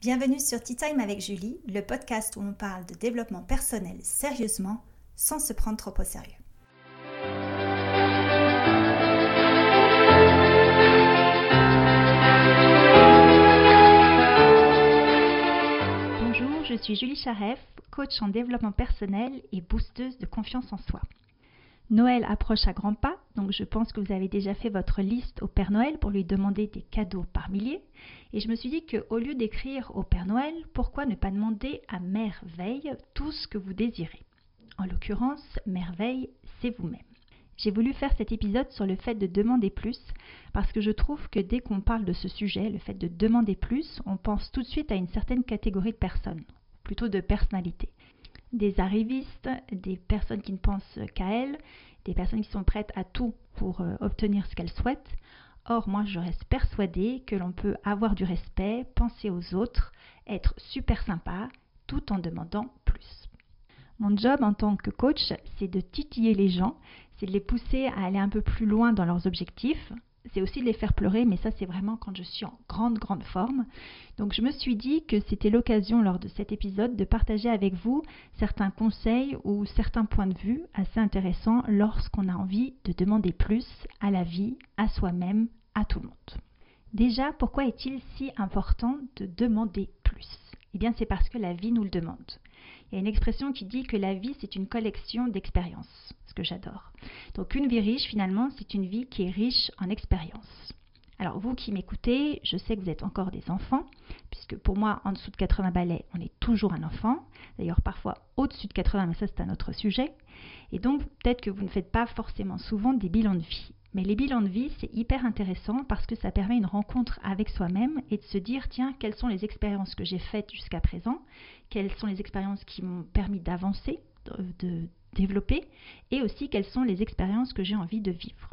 Bienvenue sur Tea Time avec Julie, le podcast où on parle de développement personnel sérieusement sans se prendre trop au sérieux. Bonjour, je suis Julie Charef, coach en développement personnel et boosteuse de confiance en soi. Noël approche à grands pas, donc je pense que vous avez déjà fait votre liste au Père Noël pour lui demander des cadeaux par milliers. Et je me suis dit qu'au lieu d'écrire au Père Noël, pourquoi ne pas demander à Merveille tout ce que vous désirez? En l'occurrence, Merveille, c'est vous-même. J'ai voulu faire cet épisode sur le fait de demander plus parce que je trouve que dès qu'on parle de ce sujet, le fait de demander plus, on pense tout de suite à une certaine catégorie de personnes, plutôt de personnalités des arrivistes, des personnes qui ne pensent qu'à elles, des personnes qui sont prêtes à tout pour euh, obtenir ce qu'elles souhaitent. Or, moi, je reste persuadée que l'on peut avoir du respect, penser aux autres, être super sympa, tout en demandant plus. Mon job en tant que coach, c'est de titiller les gens, c'est de les pousser à aller un peu plus loin dans leurs objectifs, c'est aussi de les faire pleurer, mais ça c'est vraiment quand je suis en grande, grande forme. Donc je me suis dit que c'était l'occasion lors de cet épisode de partager avec vous certains conseils ou certains points de vue assez intéressants lorsqu'on a envie de demander plus à la vie, à soi-même, à tout le monde. Déjà, pourquoi est-il si important de demander plus? Eh bien c'est parce que la vie nous le demande. Il y a une expression qui dit que la vie, c'est une collection d'expériences, ce que j'adore. Donc une vie riche, finalement, c'est une vie qui est riche en expériences. Alors vous qui m'écoutez, je sais que vous êtes encore des enfants, puisque pour moi, en dessous de 80 balais, on est toujours un enfant. D'ailleurs, parfois au-dessus de 80, mais ça c'est un autre sujet. Et donc, peut-être que vous ne faites pas forcément souvent des bilans de vie. Mais les bilans de vie, c'est hyper intéressant parce que ça permet une rencontre avec soi-même et de se dire, tiens, quelles sont les expériences que j'ai faites jusqu'à présent, quelles sont les expériences qui m'ont permis d'avancer, de, développer, et aussi quelles sont les expériences que j'ai envie de vivre.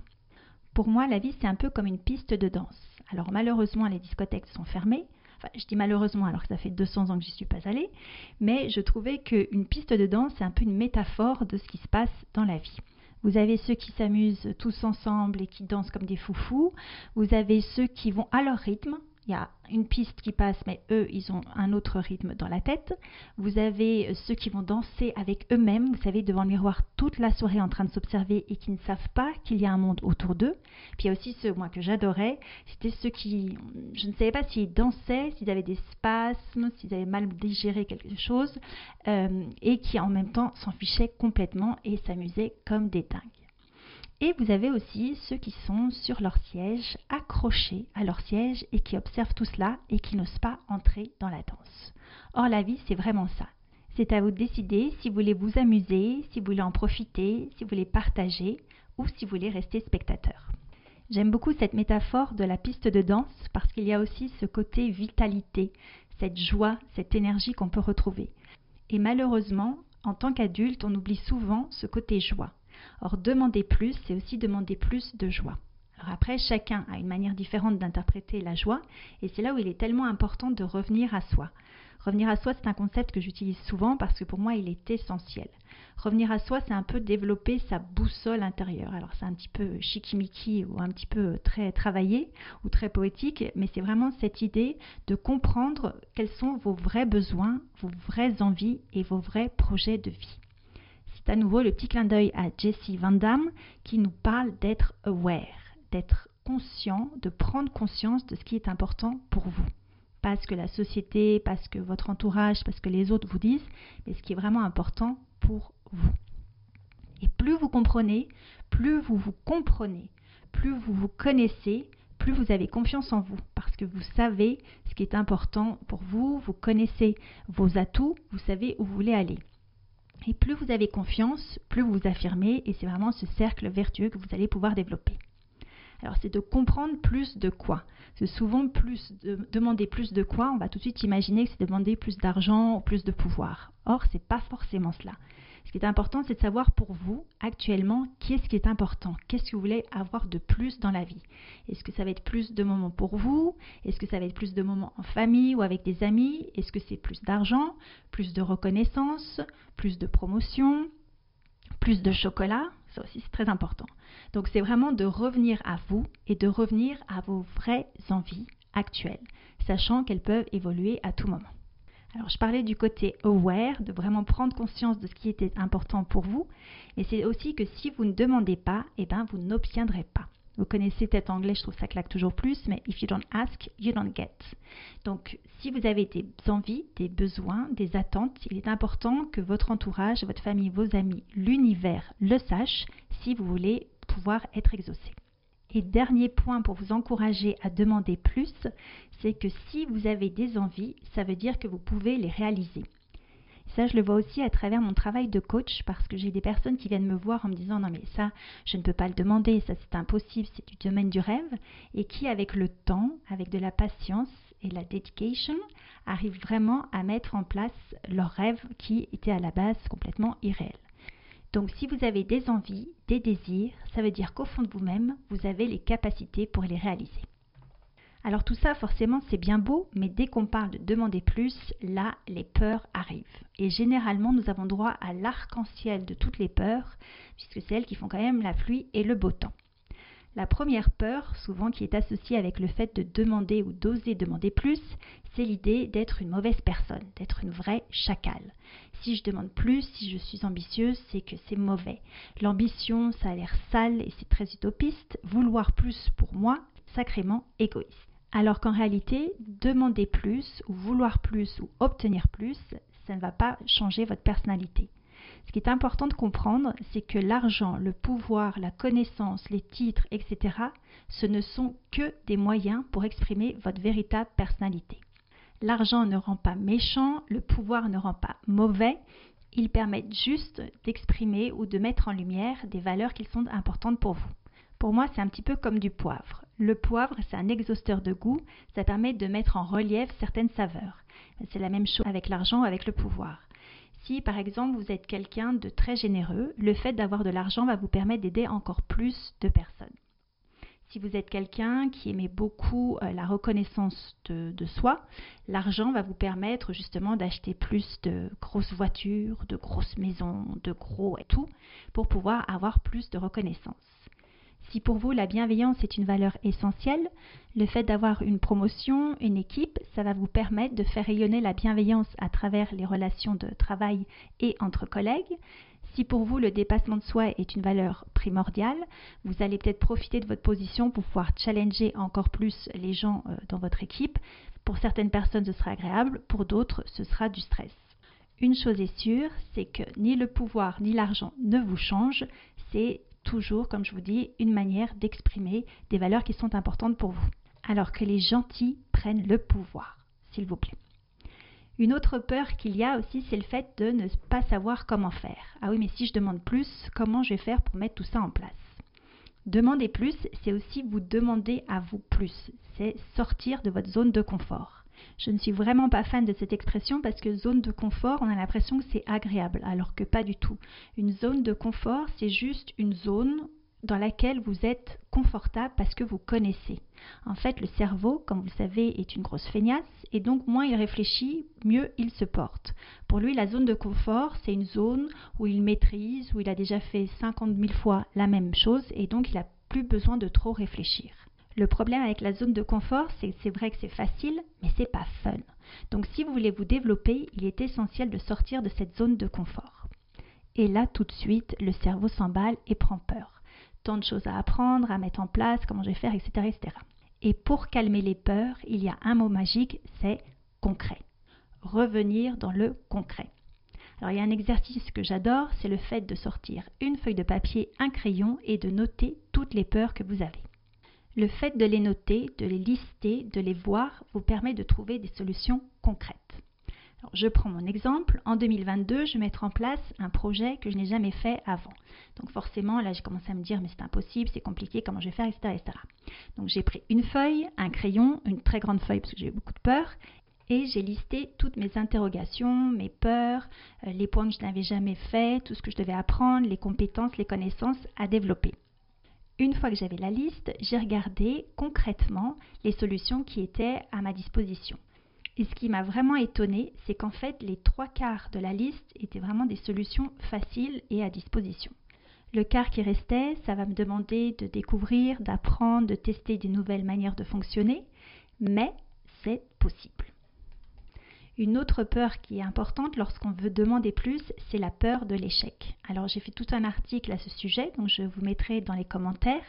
Pour moi, la vie, c'est un peu comme une piste de danse. Alors malheureusement, les discothèques sont fermées. Enfin, je dis malheureusement alors que ça fait 200 ans que j'y suis pas allée, mais je trouvais qu'une piste de danse, c'est un peu une métaphore de ce qui se passe dans la vie. Vous avez ceux qui s'amusent tous ensemble et qui dansent comme des foufous. Vous avez ceux qui vont à leur rythme, il y a une piste qui passe, mais eux, ils ont un autre rythme dans la tête. Vous avez ceux qui vont danser avec eux-mêmes, vous savez, devant le miroir toute la soirée en train de s'observer et qui ne savent pas qu'il y a un monde autour d'eux. Puis il y a aussi ceux, moi, que j'adorais, c'était ceux qui, je ne savais pas s'ils dansaient, s'ils avaient des spasmes, s'ils avaient mal digéré quelque chose, euh, et qui en même temps s'en fichaient complètement et s'amusaient comme des dingues. Et vous avez aussi ceux qui sont sur leur siège, accrochés à leur siège et qui observent tout cela et qui n'osent pas entrer dans la danse. Or la vie, c'est vraiment ça. C'est à vous de décider si vous voulez vous amuser, si vous voulez en profiter, si vous voulez partager ou si vous voulez rester spectateur. J'aime beaucoup cette métaphore de la piste de danse parce qu'il y a aussi ce côté vitalité, cette joie, cette énergie qu'on peut retrouver. Et malheureusement, en tant qu'adulte, on oublie souvent ce côté joie. Or, demander plus, c'est aussi demander plus de joie. Alors après, chacun a une manière différente d'interpréter la joie, et c'est là où il est tellement important de revenir à soi. Revenir à soi, c'est un concept que j'utilise souvent parce que pour moi, il est essentiel. Revenir à soi, c'est un peu développer sa boussole intérieure. Alors c'est un petit peu chikimiki ou un petit peu très travaillé ou très poétique, mais c'est vraiment cette idée de comprendre quels sont vos vrais besoins, vos vraies envies et vos vrais projets de vie c'est à nouveau le petit clin d'œil à Jessie Van Damme qui nous parle d'être aware, d'être conscient, de prendre conscience de ce qui est important pour vous. Pas ce que la société, pas ce que votre entourage, pas ce que les autres vous disent, mais ce qui est vraiment important pour vous. Et plus vous comprenez, plus vous vous comprenez, plus vous vous connaissez, plus vous avez confiance en vous, parce que vous savez ce qui est important pour vous, vous connaissez vos atouts, vous savez où vous voulez aller. Et plus vous avez confiance, plus vous vous affirmez, et c'est vraiment ce cercle vertueux que vous allez pouvoir développer. Alors c'est de comprendre plus de quoi. C'est souvent plus de demander plus de quoi, on va tout de suite imaginer que c'est demander plus d'argent ou plus de pouvoir. Or, ce n'est pas forcément cela. Qui est important, c'est de savoir pour vous, actuellement, qu'est-ce qui est important, qu'est-ce que vous voulez avoir de plus dans la vie? Est-ce que ça va être plus de moments pour vous? Est-ce que ça va être plus de moments en famille ou avec des amis? Est-ce que c'est plus d'argent, plus de reconnaissance, plus de promotion, plus de chocolat? Ça aussi, c'est très important. Donc, c'est vraiment de revenir à vous et de revenir à vos vraies envies actuelles. sachant qu'elles peuvent évoluer à tout moment. Alors je parlais du côté aware, de vraiment prendre conscience de ce qui était important pour vous, et c'est aussi que si vous ne demandez pas, eh ben vous n'obtiendrez pas. Vous connaissez peut-être anglais, je trouve ça claque toujours plus, mais if you don't ask, you don't get. Donc, si vous avez des envies, des besoins, des attentes, il est important que votre entourage, votre famille, vos amis, l'univers le sachent si vous voulez pouvoir être exaucé. Et dernier point pour vous encourager à demander plus, c'est que si vous avez des envies, ça veut dire que vous pouvez les réaliser. Ça, je le vois aussi à travers mon travail de coach parce que j'ai des personnes qui viennent me voir en me disant non mais ça, je ne peux pas le demander, ça c'est impossible, c'est du domaine du rêve et qui avec le temps, avec de la patience et la dedication, arrivent vraiment à mettre en place leur rêve qui était à la base complètement irréel. Donc si vous avez des envies, des désirs, ça veut dire qu'au fond de vous-même, vous avez les capacités pour les réaliser. Alors tout ça, forcément, c'est bien beau, mais dès qu'on parle de demander plus, là, les peurs arrivent. Et généralement, nous avons droit à l'arc-en-ciel de toutes les peurs, puisque c'est elles qui font quand même la pluie et le beau temps. La première peur, souvent qui est associée avec le fait de demander ou d'oser demander plus, c'est l'idée d'être une mauvaise personne, d'être une vraie chacale. Si je demande plus, si je suis ambitieuse, c'est que c'est mauvais. L'ambition, ça a l'air sale et c'est très utopiste. Vouloir plus pour moi, sacrément égoïste. Alors qu'en réalité, demander plus ou vouloir plus ou obtenir plus, ça ne va pas changer votre personnalité. Ce qui est important de comprendre, c'est que l'argent, le pouvoir, la connaissance, les titres, etc., ce ne sont que des moyens pour exprimer votre véritable personnalité. L'argent ne rend pas méchant, le pouvoir ne rend pas mauvais, ils permettent juste d'exprimer ou de mettre en lumière des valeurs qui sont importantes pour vous. Pour moi, c'est un petit peu comme du poivre. Le poivre, c'est un exhausteur de goût, ça permet de mettre en relief certaines saveurs. C'est la même chose avec l'argent, avec le pouvoir. Si par exemple vous êtes quelqu'un de très généreux, le fait d'avoir de l'argent va vous permettre d'aider encore plus de personnes. Si vous êtes quelqu'un qui aimait beaucoup euh, la reconnaissance de, de soi, l'argent va vous permettre justement d'acheter plus de grosses voitures, de grosses maisons, de gros et tout, pour pouvoir avoir plus de reconnaissance. Si pour vous la bienveillance est une valeur essentielle, le fait d'avoir une promotion, une équipe, ça va vous permettre de faire rayonner la bienveillance à travers les relations de travail et entre collègues. Si pour vous le dépassement de soi est une valeur primordiale, vous allez peut-être profiter de votre position pour pouvoir challenger encore plus les gens euh, dans votre équipe. Pour certaines personnes, ce sera agréable, pour d'autres, ce sera du stress. Une chose est sûre, c'est que ni le pouvoir ni l'argent ne vous changent, c'est toujours, comme je vous dis, une manière d'exprimer des valeurs qui sont importantes pour vous. Alors que les gentils prennent le pouvoir, s'il vous plaît. Une autre peur qu'il y a aussi, c'est le fait de ne pas savoir comment faire. Ah oui, mais si je demande plus, comment je vais faire pour mettre tout ça en place? Demander plus, c'est aussi vous demander à vous plus. C'est sortir de votre zone de confort. Je ne suis vraiment pas fan de cette expression parce que zone de confort, on a l'impression que c'est agréable, alors que pas du tout. Une zone de confort, c'est juste une zone dans laquelle vous êtes confortable parce que vous connaissez. En fait, le cerveau, comme vous le savez, est une grosse feignasse et donc moins il réfléchit, mieux il se porte. Pour lui, la zone de confort, c'est une zone où il maîtrise, où il a déjà fait 50 000 fois la même chose et donc il n'a plus besoin de trop réfléchir. Le problème avec la zone de confort, c'est c'est vrai que c'est facile, mais c'est pas fun. Donc si vous voulez vous développer, il est essentiel de sortir de cette zone de confort. Et là, tout de suite, le cerveau s'emballe et prend peur. Tant de choses à apprendre, à mettre en place, comment je vais faire, etc., etc. Et pour calmer les peurs, il y a un mot magique, c'est concret. Revenir dans le concret. Alors il y a un exercice que j'adore, c'est le fait de sortir une feuille de papier, un crayon et de noter toutes les peurs que vous avez. Le fait de les noter, de les lister, de les voir vous permet de trouver des solutions concrètes. je prends mon exemple. En 2022, je vais mettre en place un projet que je n'ai jamais fait avant. Donc forcément, là, j'ai commencé à me dire, mais c'est impossible, c'est compliqué, comment je vais faire, etc. etc. Donc j'ai pris une feuille, un crayon, une très grande feuille parce que j'ai eu beaucoup de peur, et j'ai listé toutes mes interrogations, mes peurs, euh, les points que je n'avais jamais fait, tout ce que je devais apprendre, les compétences, les connaissances à développer. Une fois que j'avais la liste, j'ai regardé concrètement les solutions qui étaient à ma disposition. Et ce qui m'a vraiment étonné, c'est qu'en fait, les trois quarts de la liste étaient vraiment des solutions faciles et à disposition. Le quart qui restait, ça va me demander de découvrir, d'apprendre, de tester des nouvelles manières de fonctionner, mais c'est possible. Une autre peur qui est importante lorsqu'on veut demander plus, c'est la peur de l'échec. Alors j'ai fait tout un article à ce sujet, donc je vous mettrai dans les commentaires.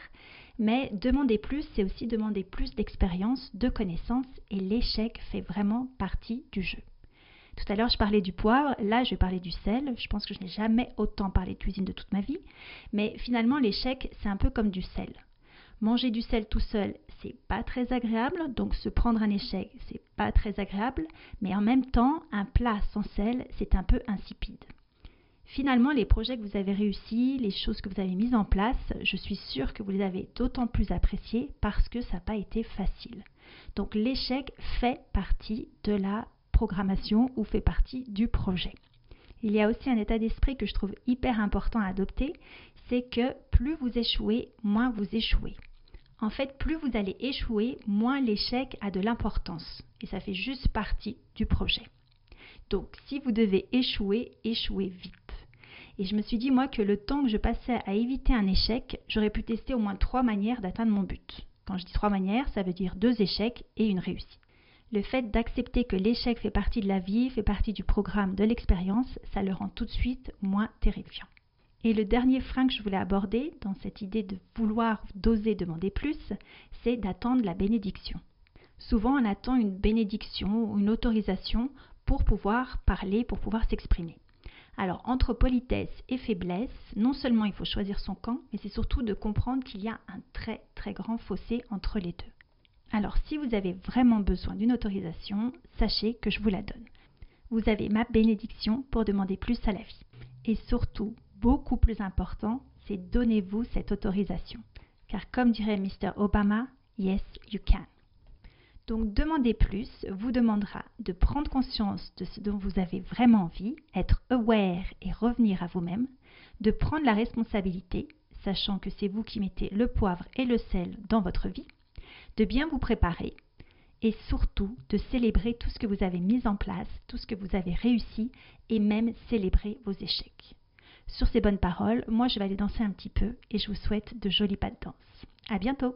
Mais demander plus, c'est aussi demander plus d'expérience, de connaissances, et l'échec fait vraiment partie du jeu. Tout à l'heure, je parlais du poivre, là, je vais parler du sel. Je pense que je n'ai jamais autant parlé de cuisine de toute ma vie. Mais finalement, l'échec, c'est un peu comme du sel. Manger du sel tout seul, c'est pas très agréable, donc se prendre un échec, c'est pas très agréable, mais en même temps, un plat sans sel, c'est un peu insipide. Finalement, les projets que vous avez réussis, les choses que vous avez mises en place, je suis sûre que vous les avez d'autant plus appréciées parce que ça n'a pas été facile. Donc l'échec fait partie de la programmation ou fait partie du projet. Il y a aussi un état d'esprit que je trouve hyper important à adopter, c'est que plus vous échouez, moins vous échouez. En fait, plus vous allez échouer, moins l'échec a de l'importance. Et ça fait juste partie du projet. Donc, si vous devez échouer, échouez vite. Et je me suis dit, moi, que le temps que je passais à éviter un échec, j'aurais pu tester au moins trois manières d'atteindre mon but. Quand je dis trois manières, ça veut dire deux échecs et une réussite. Le fait d'accepter que l'échec fait partie de la vie, fait partie du programme, de l'expérience, ça le rend tout de suite moins terrifiant. Et le dernier frein que je voulais aborder dans cette idée de vouloir d'oser demander plus, c'est d'attendre la bénédiction. Souvent, on attend une bénédiction ou une autorisation pour pouvoir parler, pour pouvoir s'exprimer. Alors, entre politesse et faiblesse, non seulement il faut choisir son camp, mais c'est surtout de comprendre qu'il y a un très très grand fossé entre les deux. Alors, si vous avez vraiment besoin d'une autorisation, sachez que je vous la donne. Vous avez ma bénédiction pour demander plus à la vie. Et surtout, beaucoup plus important, c'est donnez-vous cette autorisation. Car comme dirait Mr. Obama, yes, you can. Donc demander plus vous demandera de prendre conscience de ce dont vous avez vraiment envie, être aware et revenir à vous-même, de prendre la responsabilité, sachant que c'est vous qui mettez le poivre et le sel dans votre vie, de bien vous préparer et surtout de célébrer tout ce que vous avez mis en place, tout ce que vous avez réussi et même célébrer vos échecs. Sur ces bonnes paroles, moi je vais aller danser un petit peu et je vous souhaite de jolis pas de danse. À bientôt!